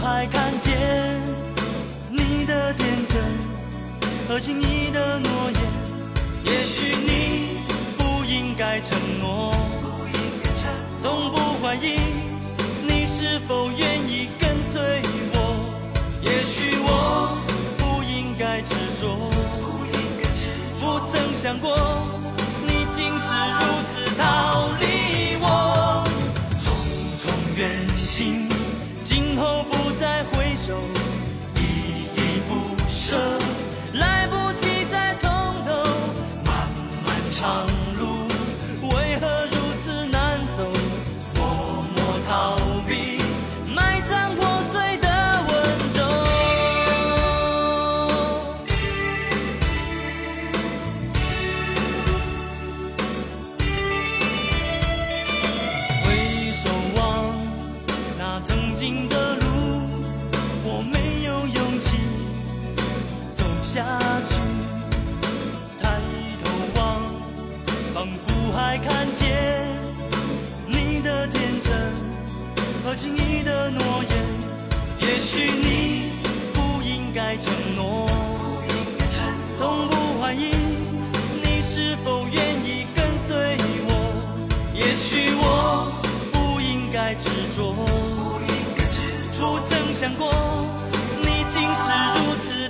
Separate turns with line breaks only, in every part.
还看见你的天真和轻易的诺。言。也许你不应该承诺，从不怀疑你是否愿意跟随我。也许我不应该执着，不曾想过你竟是如此逃过你竟是如此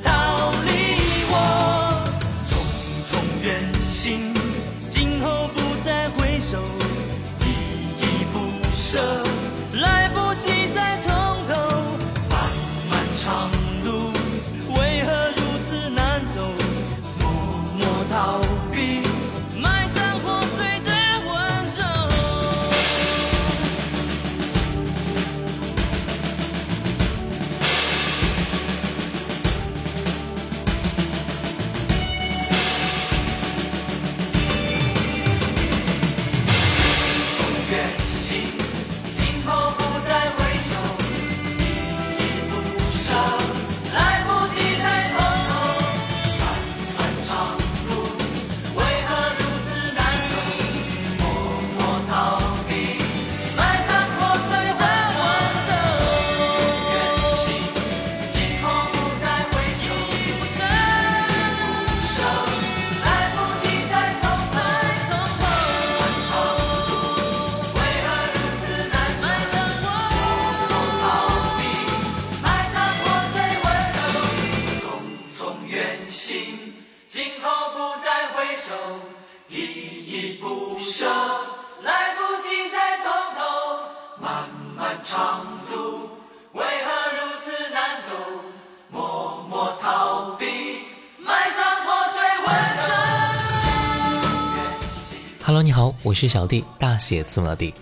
你好，我是小弟，大写字母的弟。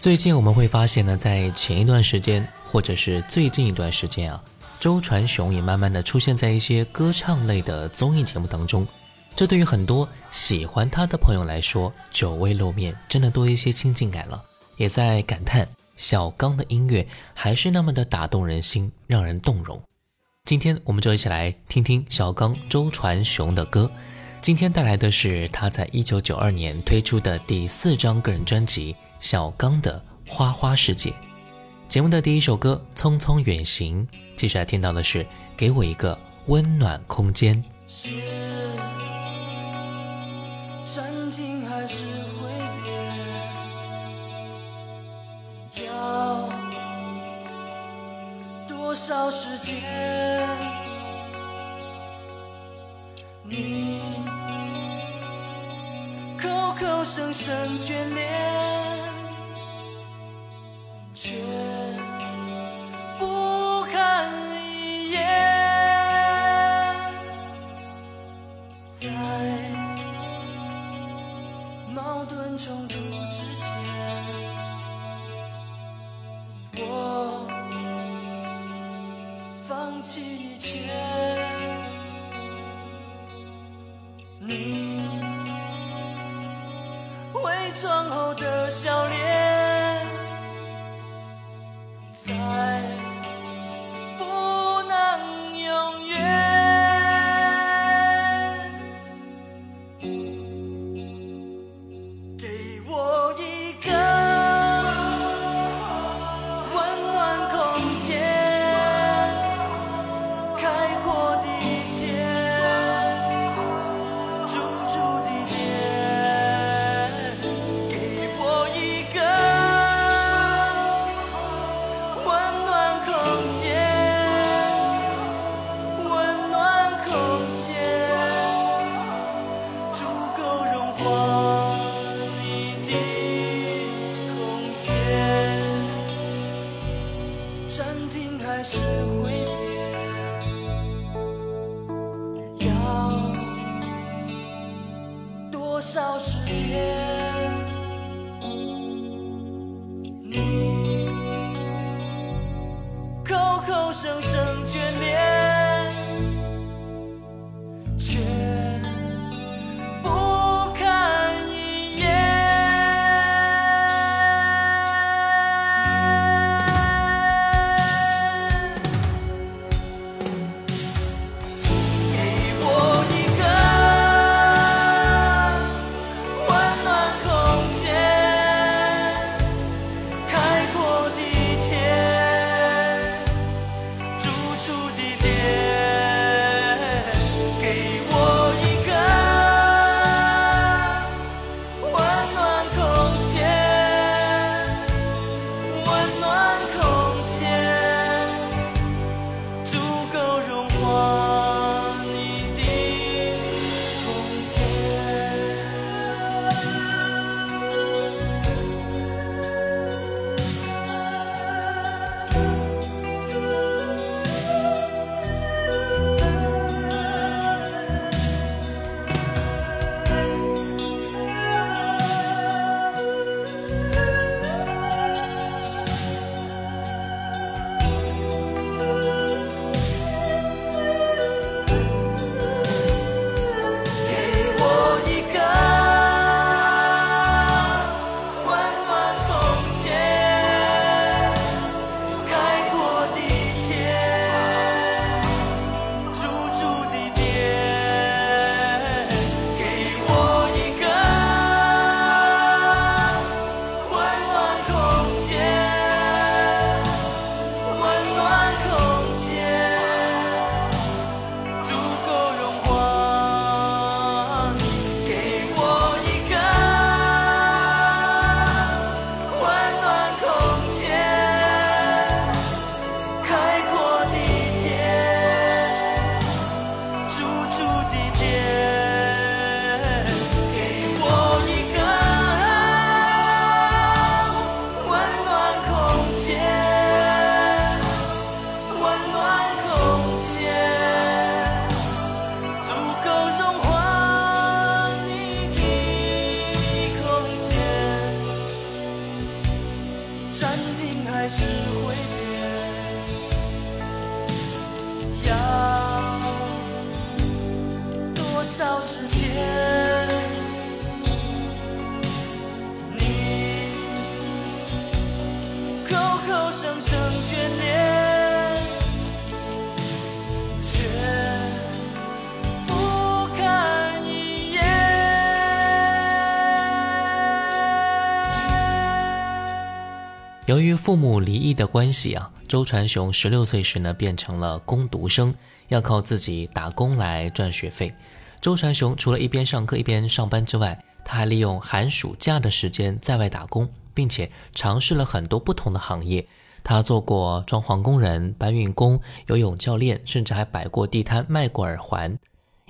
最近我们会发现呢，在前一段时间，或者是最近一段时间啊，周传雄也慢慢的出现在一些歌唱类的综艺节目当中。这对于很多喜欢他的朋友来说，久未露面，真的多一些亲近感了。也在感叹小刚的音乐还是那么的打动人心，让人动容。今天我们就一起来听听小刚周传雄的歌。今天带来的是他在一九九二年推出的第四张个人专辑《小刚的花花世界》。节目的第一首歌《匆匆远行》，接下来听到的是《给我一个温暖空间》。
暂停还是挥别？要多少时间？你口口声声眷恋，却不看一眼，在矛盾冲突之前，我放弃一切。你。伪装后的笑脸，
父母离异的关系啊，周传雄十六岁时呢变成了工读生，要靠自己打工来赚学费。周传雄除了一边上课一边上班之外，他还利用寒暑假的时间在外打工，并且尝试了很多不同的行业。他做过装潢工人、搬运工、游泳教练，甚至还摆过地摊卖过耳环。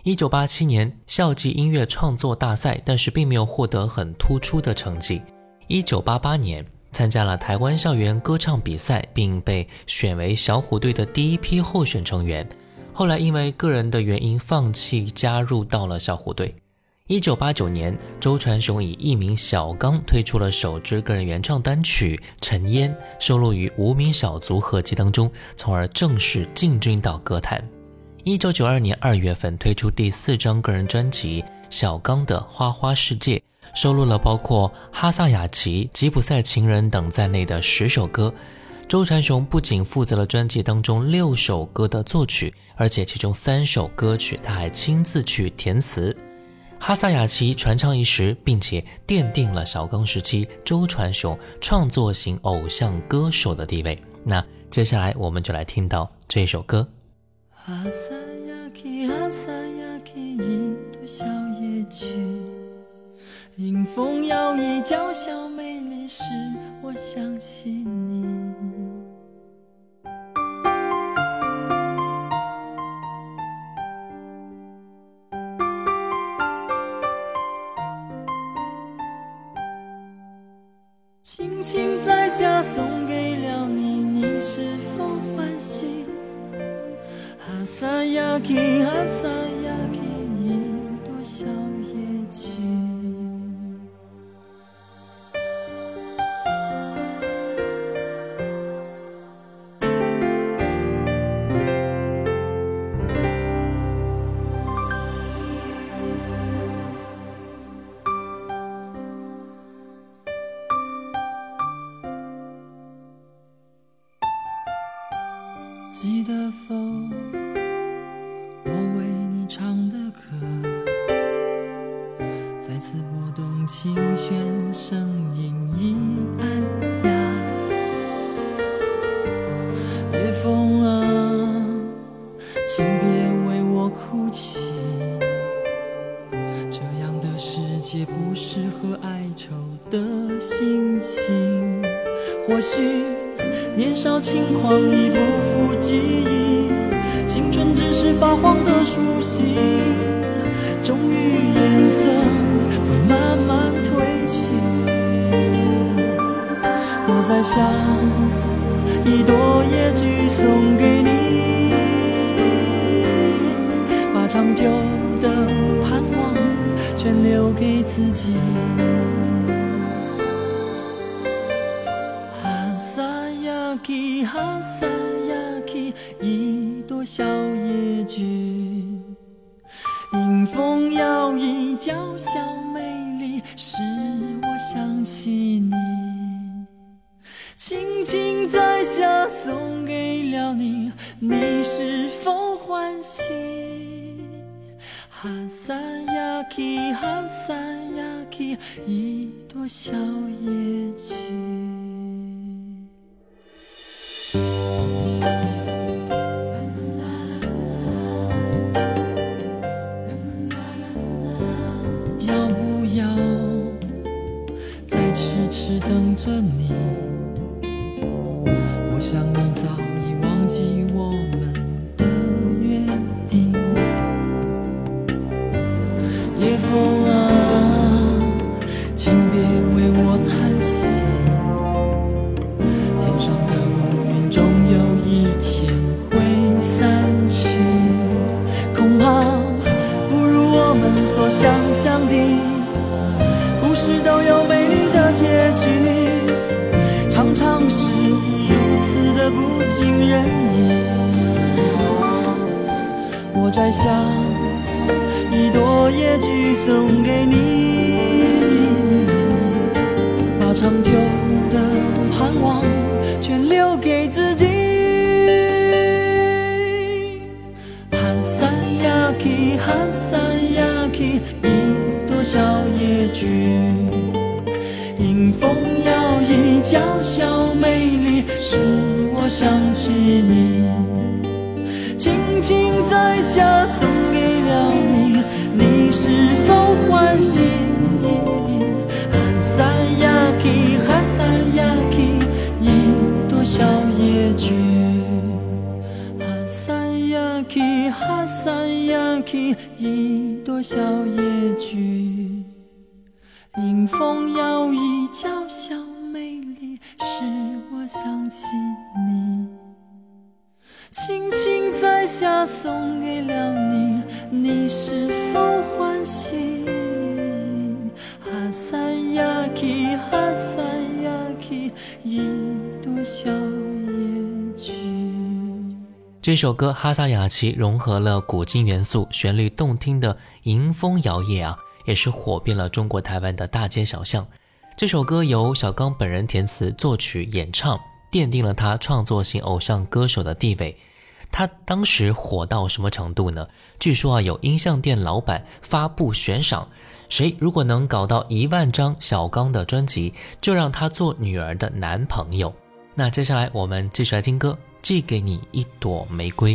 一九八七年校际音乐创作大赛，但是并没有获得很突出的成绩。一九八八年。参加了台湾校园歌唱比赛，并被选为小虎队的第一批候选成员。后来因为个人的原因放弃加入到了小虎队。一九八九年，周传雄以艺名小刚推出了首支个人原创单曲《尘烟》，收录于无名小卒合辑当中，从而正式进军到歌坛。一九九二年二月份推出第四张个人专辑《小刚的花花世界》。收录了包括哈萨雅琪、吉普赛情人等在内的十首歌。周传雄不仅负责了专辑当中六首歌的作曲，而且其中三首歌曲他还亲自去填词。哈萨雅琪传唱一时，并且奠定了小刚时期周传雄创作型偶像歌手的地位。那接下来我们就来听到这首歌。
野菊。迎风摇曳，娇小美丽，使我想起你。轻轻摘下，送给了你，你是否欢喜？哈萨雅琪，哈萨将一朵野菊送给你把长久的盼望全留给自己。哈萨雅琪哈萨雅琪一朵小野菊迎风摇曳娇小。你是否欢喜？哈萨雅琪哈萨雅琪一朵小野菊一朵小野菊，迎风摇曳，娇小美丽，使。我想起你，轻轻摘下送给了你，你是否欢喜？哈萨雅琪，哈萨雅琪，一朵小野菊。哈萨雅琪，哈萨雅琪，一朵小野菊。迎风摇曳，娇小美丽，使我想起你。轻轻摘下，送给了你，你是否欢喜？哈萨雅琪，哈萨雅琪，一朵小野菊。
这首歌《哈萨雅琪》融合了古今元素，旋律动听的迎风摇曳啊，也是火遍了中国台湾的大街小巷。这首歌由小刚本人填词、作曲、演唱，奠定了他创作型偶像歌手的地位。他当时火到什么程度呢？据说啊，有音像店老板发布悬赏，谁如果能搞到一万张小刚的专辑，就让他做女儿的男朋友。那接下来我们继续来听歌，《寄给你一朵玫瑰》。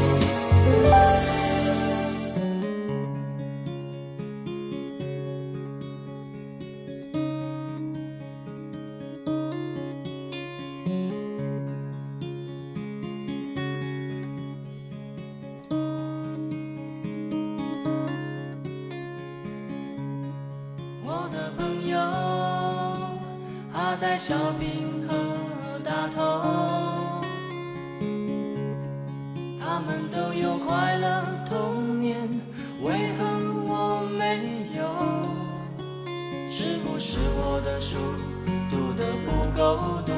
快乐童年，为何我没有？是不是我的书读得不够多，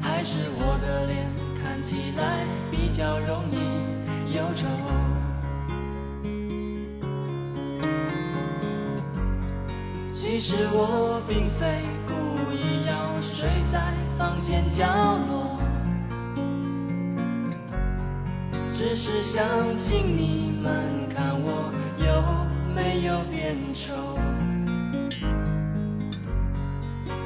还是我的脸看起来比较容易忧愁？其实我并非故意要睡在房间角落，只是想请你们看我有没有变丑。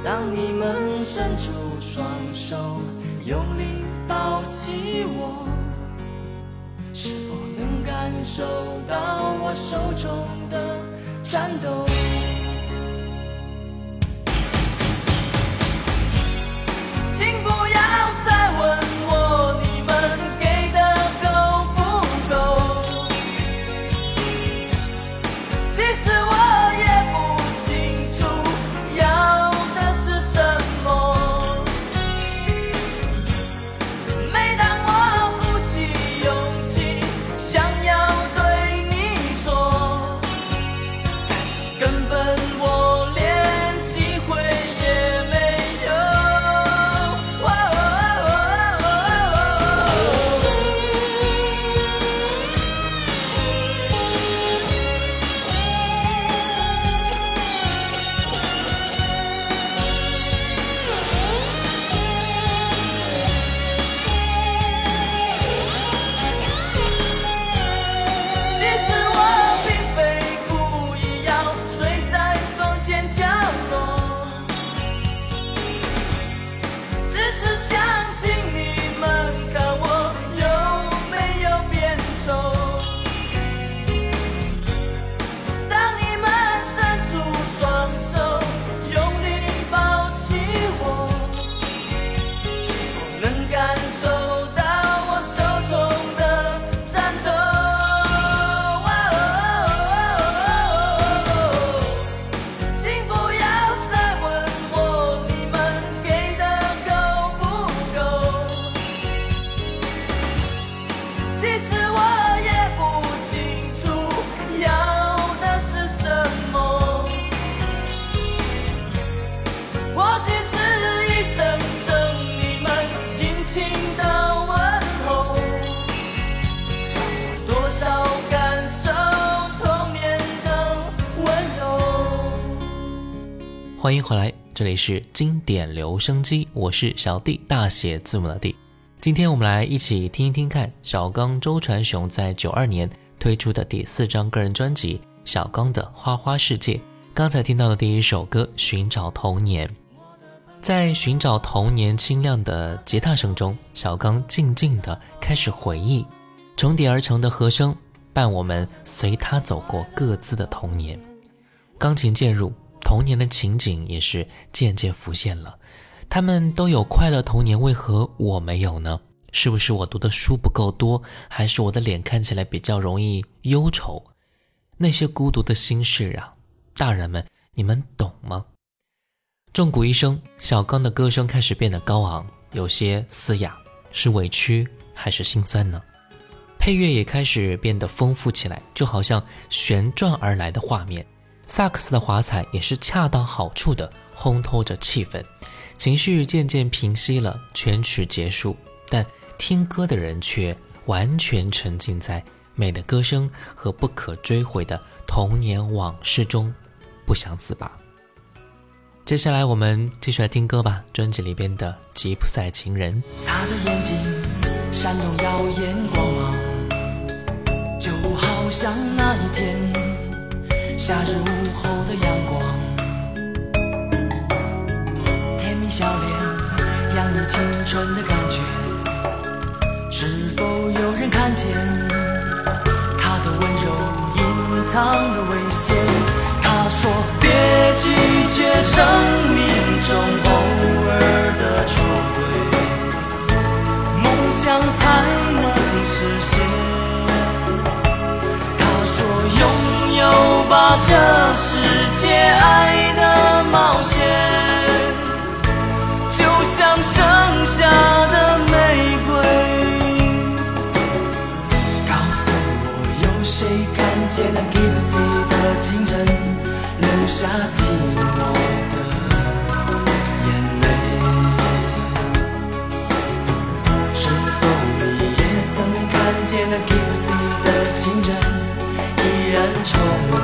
当你们伸出双手，用力抱起我，是否能感受到我手中的颤抖？
欢迎回来，这里是经典留声机，我是小弟，大写字母的弟。今天我们来一起听一听看小刚周传雄在九二年推出的第四张个人专辑《小刚的花花世界》。刚才听到的第一首歌《寻找童年》，在寻找童年清亮的吉他声中，小刚静静地开始回忆，重叠而成的和声伴我们随他走过各自的童年。钢琴渐入，童年的情景也是渐渐浮现了。他们都有快乐童年，为何我没有呢？是不是我读的书不够多，还是我的脸看起来比较容易忧愁？那些孤独的心事啊，大人们，你们懂吗？重鼓一声，小刚的歌声开始变得高昂，有些嘶哑，是委屈还是心酸呢？配乐也开始变得丰富起来，就好像旋转而来的画面。萨克斯的华彩也是恰到好处的烘托着气氛，情绪渐渐平息了，全曲结束，但听歌的人却完全沉浸在美的歌声和不可追回的童年往事中，不想自拔。接下来我们继续来听歌吧，专辑里边的《吉普赛情人》。
他的眼睛闪动耀眼光芒，就好像那一天夏日午后的阳光。甜蜜笑脸洋溢青春的感觉，是否有人看见他的温柔隐藏的危险？他说：别拒绝生命中这世界爱的冒险，就像盛夏的玫瑰。告诉我，有谁看见了 Gypsy 的情人流下寂寞的眼泪？是否你也曾看见了 Gypsy 的情人依然重复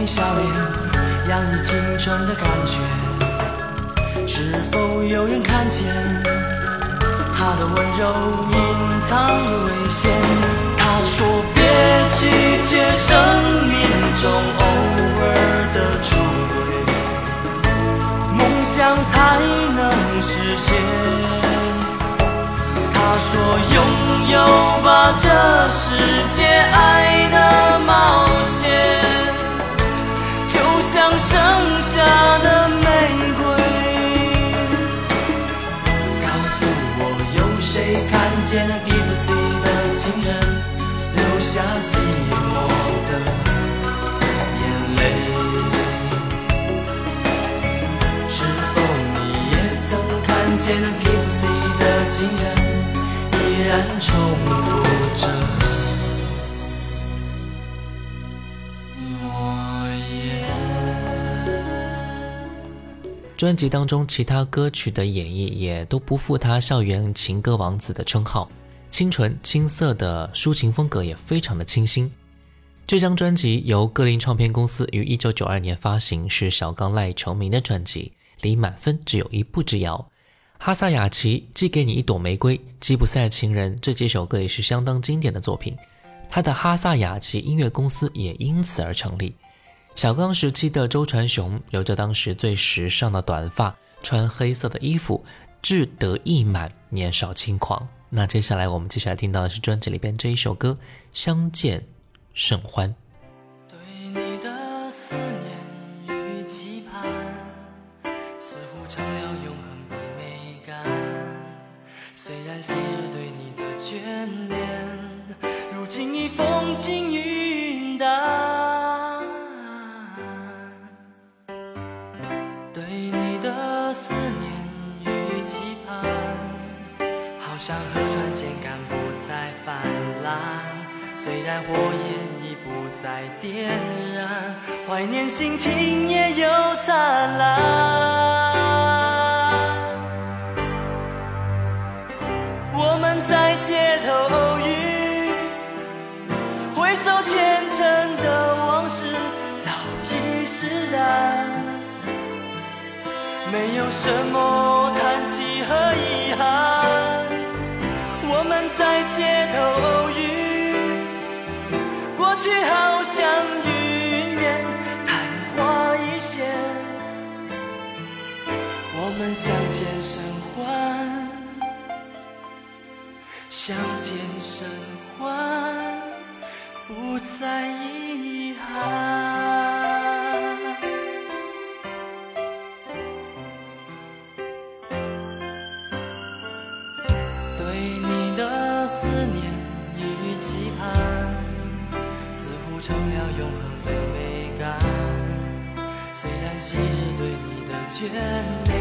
甜蜜笑脸洋溢青春的感觉。是否有人看见他的温柔隐藏的危险？他说：别拒绝生命中偶尔的出轨，梦想才能实现。他说：“拥有吧这世界爱的冒险，就像盛夏的玫瑰。”告诉我，有谁看见了 Gypsy 的情人流下寂寞的眼泪？是否你也曾看见了 Gypsy 的情人？依然重复着
专辑当中其他歌曲的演绎也都不负他“校园情歌王子”的称号，清纯青涩的抒情风格也非常的清新。这张专辑由格林唱片公司于一九九二年发行，是小刚赖以成名的专辑，离满分只有一步之遥。哈萨雅琪寄给你一朵玫瑰，吉普赛情人这几首歌也是相当经典的作品。他的哈萨雅琪音乐公司也因此而成立。小刚时期的周传雄留着当时最时尚的短发，穿黑色的衣服，志得意满，年少轻狂。那接下来我们接下来听到的是专辑里边这一首歌《相见甚欢》。
火焰已不再点燃，怀念心情也有灿烂。我们在街头偶遇，回首前尘的往事早已释然。没有什么叹息和遗憾。我们在街头偶遇，过去好像云烟，昙花一现。我们相见甚欢，相见甚欢，不再遗憾。昔日对你的眷恋，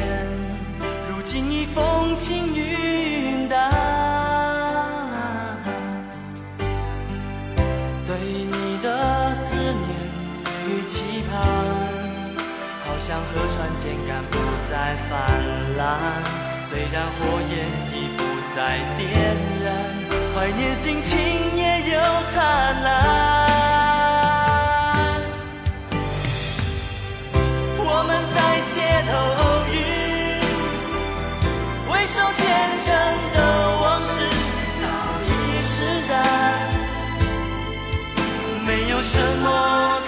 如今已风轻云淡。对你的思念与期盼，好像河船间干不再泛滥。虽然火焰已不再点燃，怀念心情也有灿烂。偶遇，回首前尘的往事早已释然。没有什么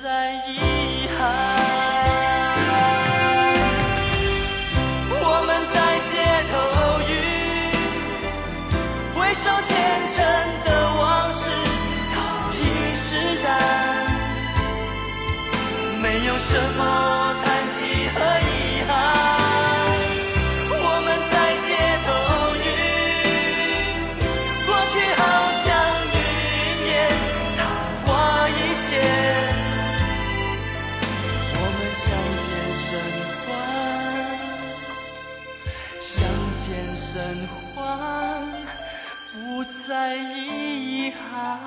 再遗憾。我们在街头偶遇，回首前尘的往事早已释然，没有什么再遗憾。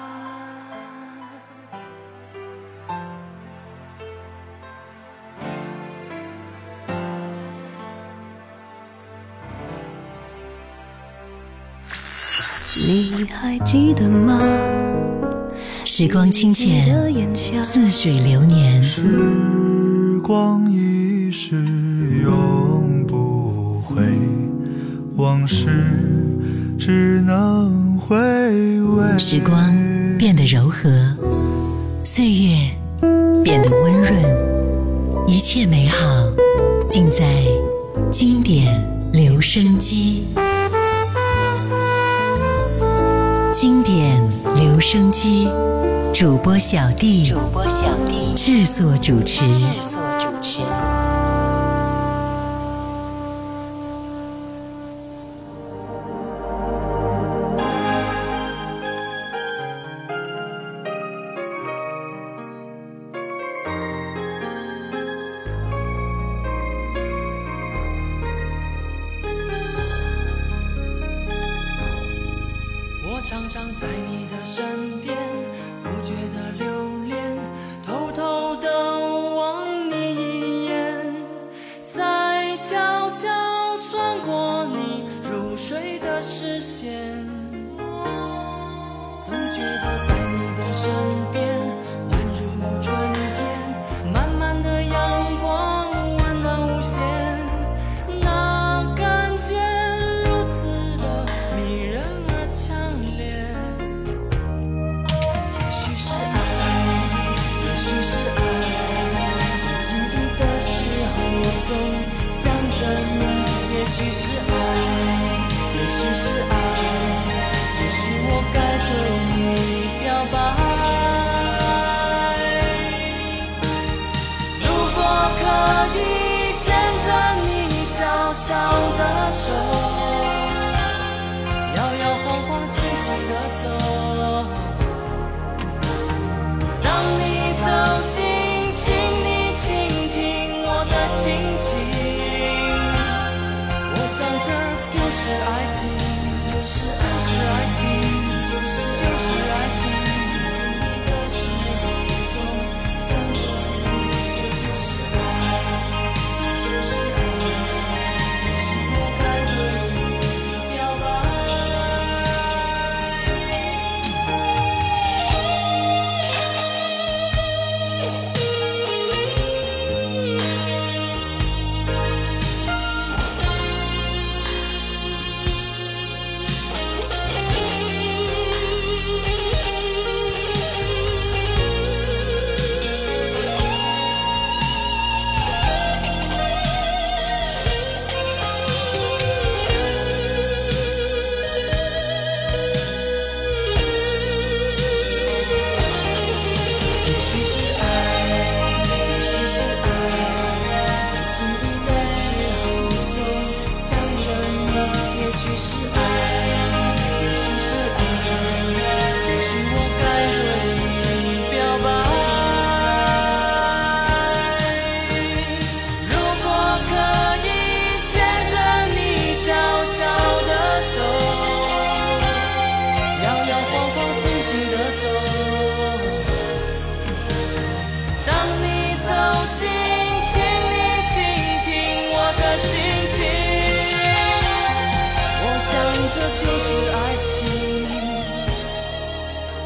你还记得吗？
时光清浅，似水流年。
时光一逝永不回，往事只能。
时光变得柔和，岁月变得温润，一切美好尽在经典留声机。经典留声机，主播小弟，主播小弟制作主持，制作主持。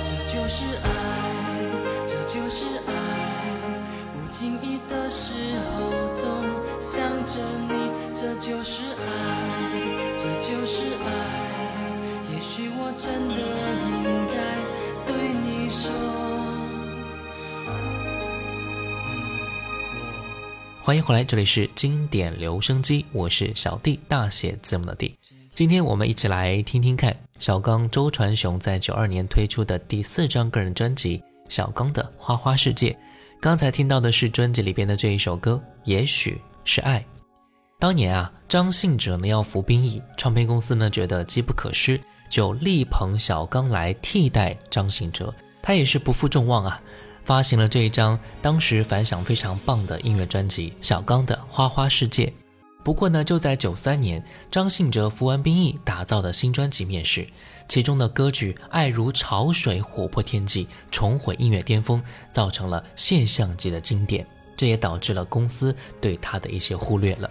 这就是爱，这就是爱。不经意的时候总想着你，这就是爱，这就是爱。也许我真的应该对你说。
欢迎回来，这里是经典留声机，我是小弟，大写字母的弟。今天我们一起来听听看小刚周传雄在九二年推出的第四张个人专辑《小刚的花花世界》。刚才听到的是专辑里边的这一首歌，也许是爱。当年啊，张信哲呢要服兵役，唱片公司呢觉得机不可失，就力捧小刚来替代张信哲。他也是不负众望啊，发行了这一张当时反响非常棒的音乐专辑《小刚的花花世界》。不过呢，就在九三年，张信哲服完兵役打造的新专辑面世，其中的歌曲《爱如潮水》火破天际，重回音乐巅峰，造成了现象级的经典。这也导致了公司对他的一些忽略了。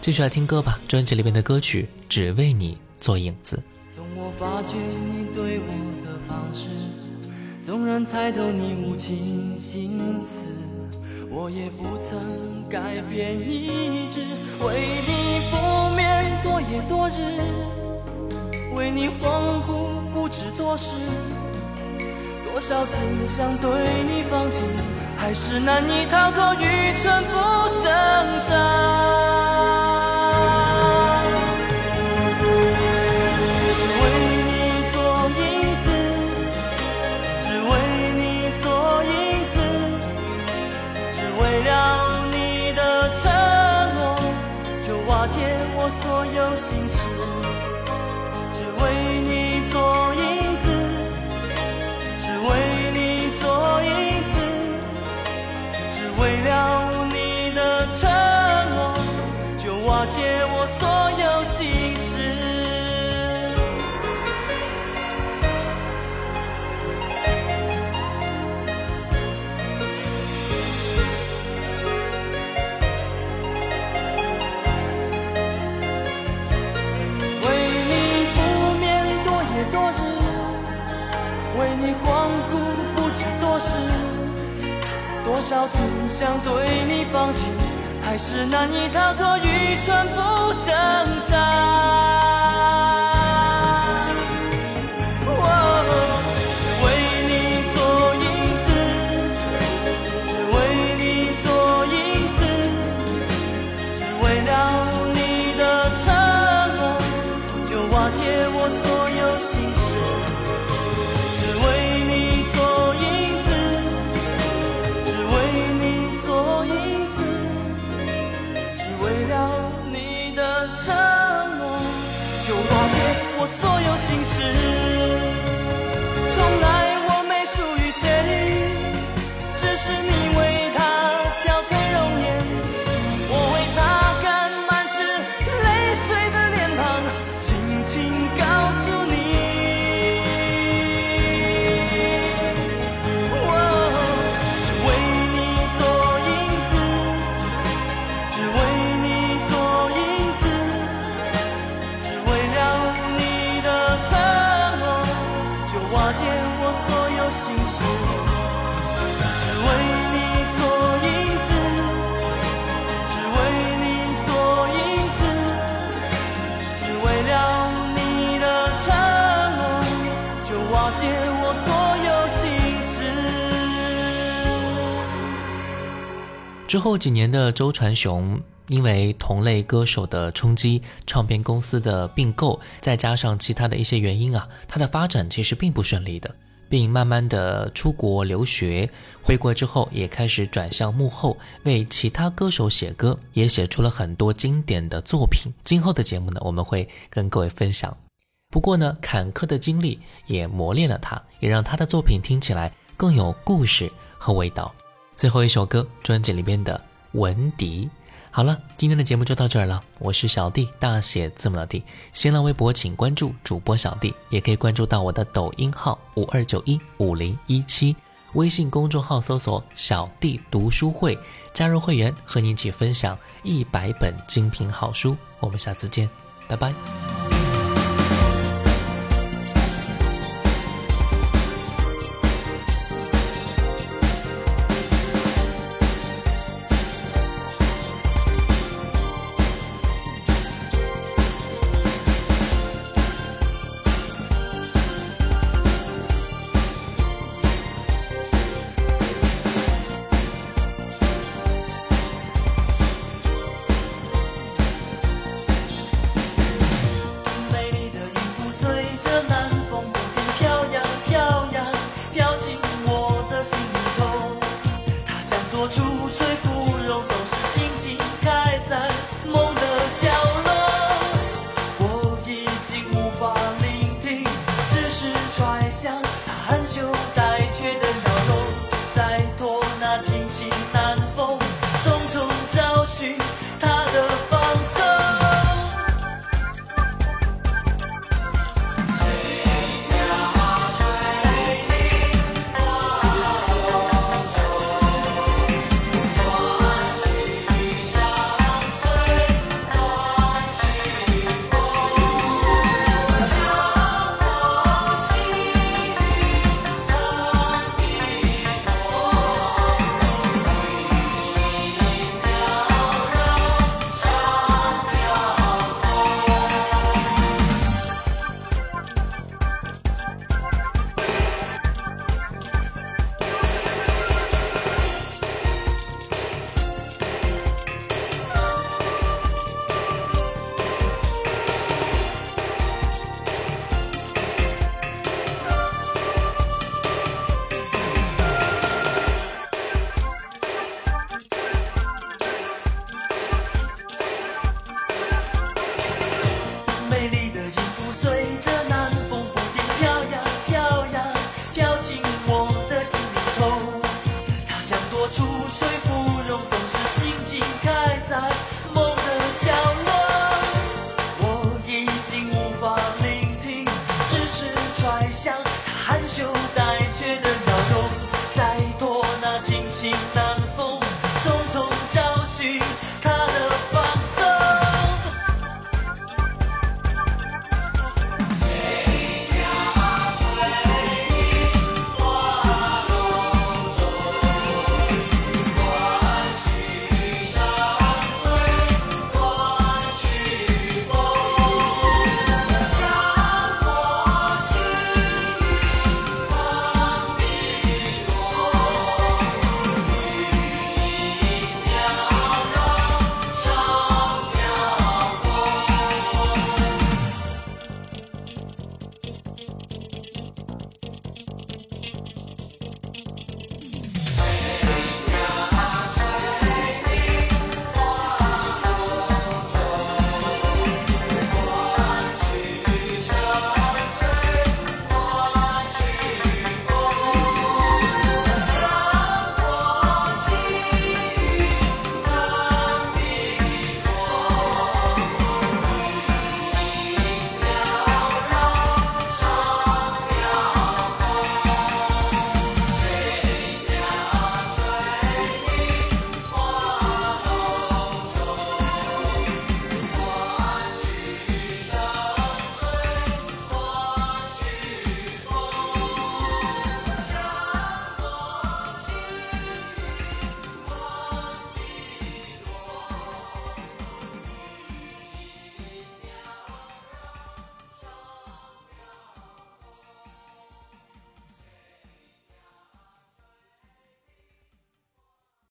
继续来听歌吧，专辑里面的歌曲《只为你做影子》。
从我发觉你对我的方式，纵然猜透你无情心思，我也不曾改变意志。为你不眠多夜多日，为你恍惚不知多时，多少次想对你放弃，还是难以逃脱愚蠢不挣扎。曾想对你放弃，还是难以逃脱愚蠢不挣扎。
之后几年的周传雄。因为同类歌手的冲击，唱片公司的并购，再加上其他的一些原因啊，他的发展其实并不顺利的，并慢慢的出国留学，回国之后也开始转向幕后，为其他歌手写歌，也写出了很多经典的作品。今后的节目呢，我们会跟各位分享。不过呢，坎坷的经历也磨练了他，也让他的作品听起来更有故事和味道。最后一首歌，专辑里边的《文迪》。好了，今天的节目就到这儿了。我是小弟，大写字母的弟。新浪微博请关注主播小弟，也可以关注到我的抖音号五二九一五零一七，微信公众号搜索“小弟读书会”，加入会员和你一起分享一百本精品好书。我们下次见，拜拜。